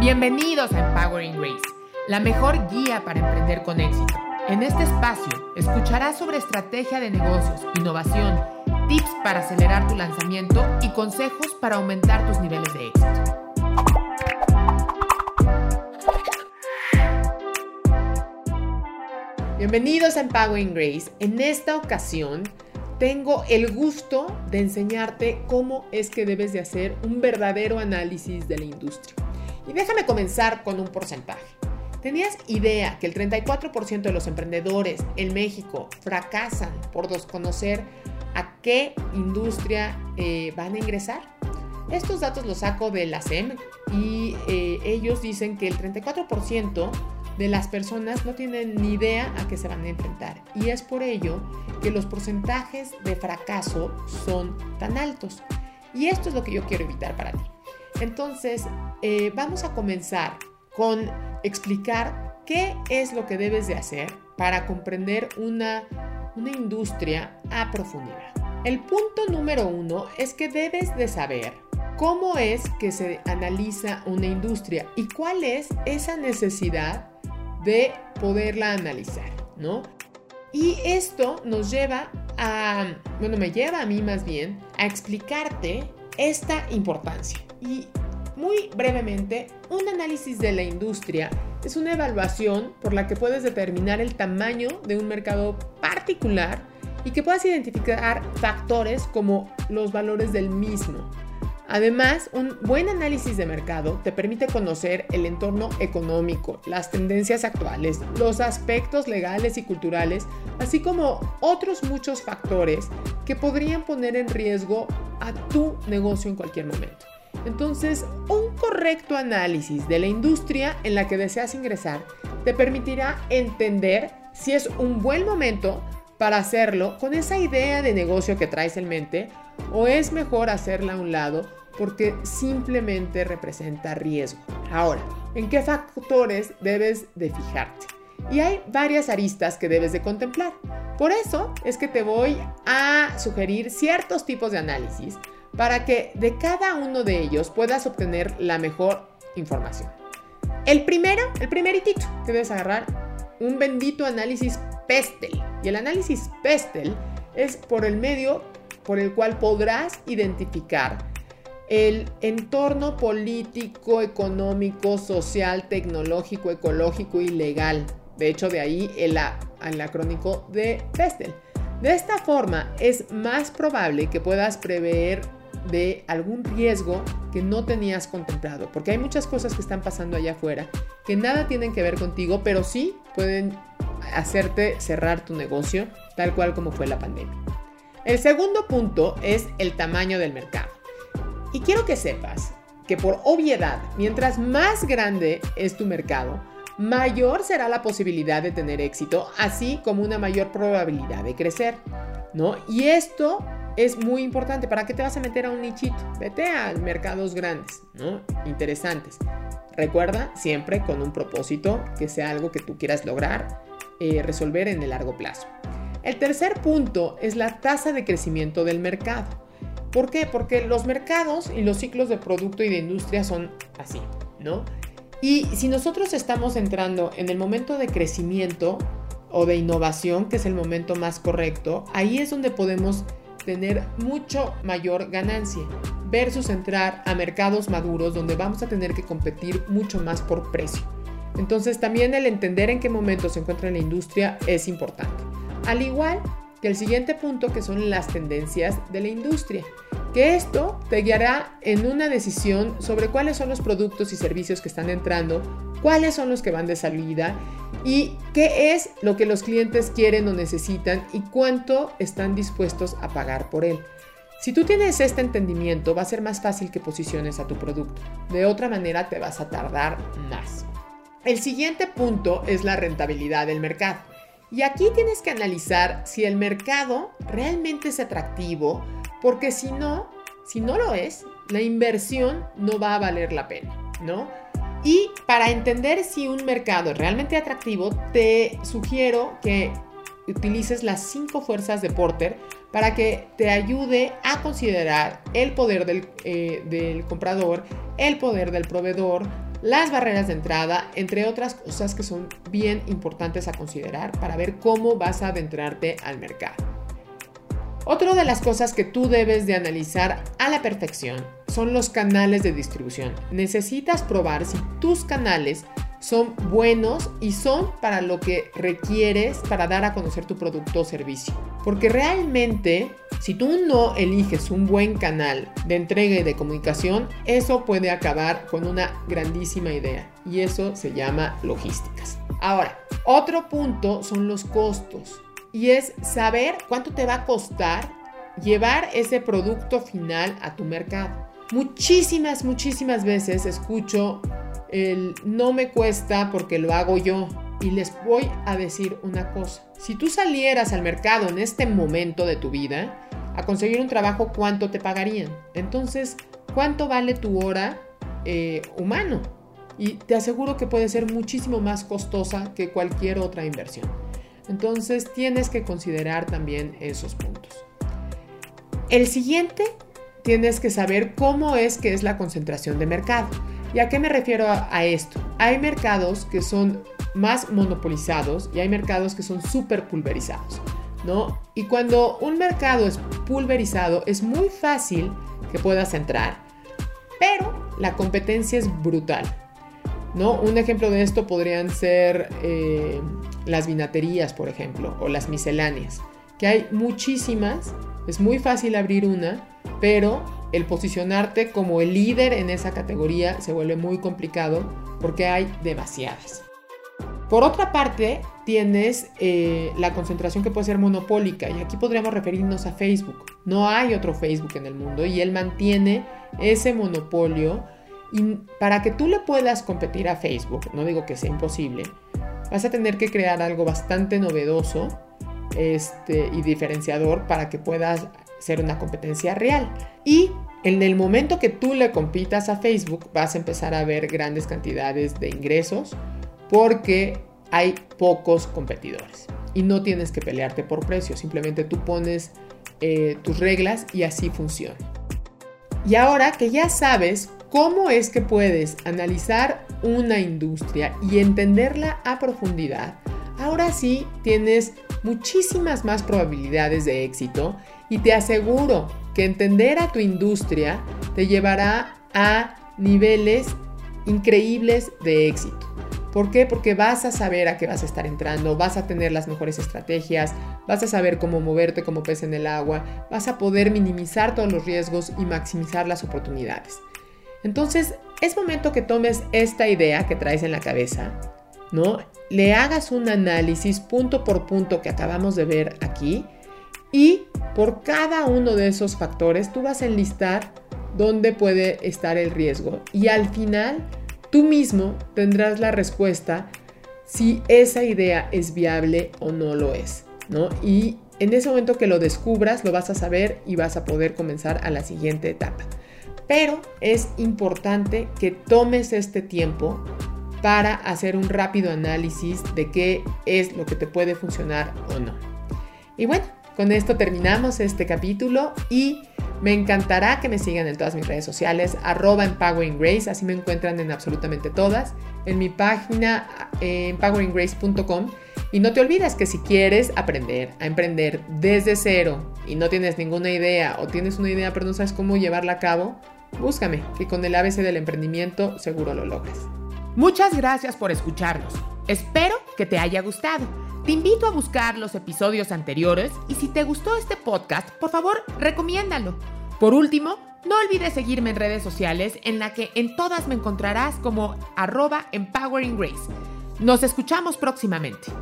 Bienvenidos a Empowering Grace, la mejor guía para emprender con éxito. En este espacio escucharás sobre estrategia de negocios, innovación, tips para acelerar tu lanzamiento y consejos para aumentar tus niveles de éxito. Bienvenidos a Empowering Grace. En esta ocasión tengo el gusto de enseñarte cómo es que debes de hacer un verdadero análisis de la industria. Y déjame comenzar con un porcentaje. ¿Tenías idea que el 34% de los emprendedores en México fracasan por desconocer a qué industria eh, van a ingresar? Estos datos los saco de la SEM y eh, ellos dicen que el 34% de las personas no tienen ni idea a qué se van a enfrentar. Y es por ello que los porcentajes de fracaso son tan altos. Y esto es lo que yo quiero evitar para ti. Entonces, eh, vamos a comenzar con explicar qué es lo que debes de hacer para comprender una, una industria a profundidad. El punto número uno es que debes de saber cómo es que se analiza una industria y cuál es esa necesidad de poderla analizar, ¿no? Y esto nos lleva a, bueno, me lleva a mí más bien a explicarte esta importancia. Y muy brevemente, un análisis de la industria es una evaluación por la que puedes determinar el tamaño de un mercado particular y que puedas identificar factores como los valores del mismo. Además, un buen análisis de mercado te permite conocer el entorno económico, las tendencias actuales, los aspectos legales y culturales, así como otros muchos factores que podrían poner en riesgo a tu negocio en cualquier momento. Entonces, un correcto análisis de la industria en la que deseas ingresar te permitirá entender si es un buen momento para hacerlo con esa idea de negocio que traes en mente o es mejor hacerla a un lado porque simplemente representa riesgo. Ahora, ¿en qué factores debes de fijarte? Y hay varias aristas que debes de contemplar. Por eso es que te voy a sugerir ciertos tipos de análisis para que de cada uno de ellos puedas obtener la mejor información. El primero, el primeritito que debes agarrar, un bendito análisis PESTEL. Y el análisis PESTEL es por el medio por el cual podrás identificar el entorno político, económico, social, tecnológico, ecológico y legal. De hecho, de ahí el, el acrónico de Pestel. De esta forma, es más probable que puedas prever de algún riesgo que no tenías contemplado, porque hay muchas cosas que están pasando allá afuera que nada tienen que ver contigo, pero sí pueden hacerte cerrar tu negocio, tal cual como fue la pandemia. El segundo punto es el tamaño del mercado. Y quiero que sepas que por obviedad, mientras más grande es tu mercado, mayor será la posibilidad de tener éxito, así como una mayor probabilidad de crecer, ¿no? Y esto es muy importante. ¿Para qué te vas a meter a un nichito? Vete a mercados grandes, ¿no? Interesantes. Recuerda siempre con un propósito que sea algo que tú quieras lograr eh, resolver en el largo plazo. El tercer punto es la tasa de crecimiento del mercado. ¿Por qué? Porque los mercados y los ciclos de producto y de industria son así, ¿no? Y si nosotros estamos entrando en el momento de crecimiento o de innovación, que es el momento más correcto, ahí es donde podemos tener mucho mayor ganancia versus entrar a mercados maduros donde vamos a tener que competir mucho más por precio. Entonces también el entender en qué momento se encuentra la industria es importante. Al igual que el siguiente punto que son las tendencias de la industria, que esto te guiará en una decisión sobre cuáles son los productos y servicios que están entrando, cuáles son los que van de salida y qué es lo que los clientes quieren o necesitan y cuánto están dispuestos a pagar por él. Si tú tienes este entendimiento, va a ser más fácil que posiciones a tu producto. De otra manera, te vas a tardar más. El siguiente punto es la rentabilidad del mercado. Y aquí tienes que analizar si el mercado realmente es atractivo, porque si no, si no lo es, la inversión no va a valer la pena, ¿no? Y para entender si un mercado es realmente atractivo, te sugiero que utilices las cinco fuerzas de Porter para que te ayude a considerar el poder del, eh, comprador, el poder del proveedor, las barreras de entrada, entre otras cosas que son bien importantes a considerar para ver cómo vas a adentrarte al mercado. Otra de las cosas que tú debes de analizar a la perfección son los canales de distribución. Necesitas probar si tus canales son buenos y son para lo que requieres para dar a conocer tu producto o servicio. Porque realmente, si tú no eliges un buen canal de entrega y de comunicación, eso puede acabar con una grandísima idea. Y eso se llama logísticas. Ahora, otro punto son los costos. Y es saber cuánto te va a costar llevar ese producto final a tu mercado. Muchísimas, muchísimas veces escucho el no me cuesta porque lo hago yo. Y les voy a decir una cosa. Si tú salieras al mercado en este momento de tu vida a conseguir un trabajo, ¿cuánto te pagarían? Entonces, ¿cuánto vale tu hora eh, humano? Y te aseguro que puede ser muchísimo más costosa que cualquier otra inversión. Entonces, tienes que considerar también esos puntos. El siguiente, tienes que saber cómo es que es la concentración de mercado. ¿Y a qué me refiero a, esto? Hay mercados que son más monopolizados y hay mercados que son súper pulverizados, ¿no? Y cuando un mercado es pulverizado es muy fácil que puedas entrar, pero la competencia es brutal, ¿no? Un ejemplo de esto podrían ser eh, las vinaterías, por ejemplo, o las misceláneas, que hay muchísimas, es muy fácil abrir una, pero el posicionarte como el líder en esa categoría se vuelve muy complicado porque hay demasiadas. Por otra parte, tienes eh, la concentración que puede ser monopólica y aquí podríamos referirnos a Facebook. No hay otro Facebook en el mundo y él mantiene ese monopolio y para que tú le puedas competir a Facebook, no digo que sea imposible, vas a tener que crear algo bastante novedoso este, y diferenciador para que puedas ser una competencia real. Y en el momento que tú le compitas a Facebook, vas a empezar a ver grandes cantidades de ingresos porque hay pocos competidores. Y no tienes que pelearte por precio, simplemente tú pones eh, tus reglas y así funciona. Y ahora que ya sabes cómo es que puedes analizar una industria y entenderla a profundidad, ahora sí tienes muchísimas más probabilidades de éxito y te aseguro que entender a tu industria te llevará a niveles increíbles de éxito. ¿Por qué? Porque vas a saber a qué vas a estar entrando, vas a tener las mejores estrategias, vas a saber cómo moverte como pez en el agua, vas a poder minimizar todos los riesgos y maximizar las oportunidades. Entonces, es momento que tomes esta idea que traes en la cabeza, ¿no? Le hagas un análisis punto por punto que acabamos de ver aquí y por cada uno de esos factores tú vas a enlistar dónde puede estar el riesgo y al final tú mismo tendrás la respuesta si esa idea es viable o no lo es, ¿no? Y en ese momento que lo descubras lo vas a saber y vas a poder comenzar a la siguiente etapa. Pero es importante que tomes este tiempo para hacer un rápido análisis de qué es lo que te puede funcionar o no. Y bueno, con esto terminamos este capítulo y me encantará que me sigan en todas mis redes sociales, arroba Empowering Grace, así me encuentran en absolutamente todas, en mi página empoweringrace.com. Y no te olvides que si quieres aprender a emprender desde cero y no tienes ninguna idea o tienes una idea pero no sabes cómo llevarla a cabo, búscame, que con el ABC del emprendimiento seguro lo logras. Muchas gracias por escucharnos. Espero que te haya gustado. Te invito a buscar los episodios anteriores y si te gustó este podcast, por favor, recomiéndalo. Por último, no olvides seguirme en redes sociales en la que en todas me encontrarás como arroba empowering grace. Nos escuchamos próximamente.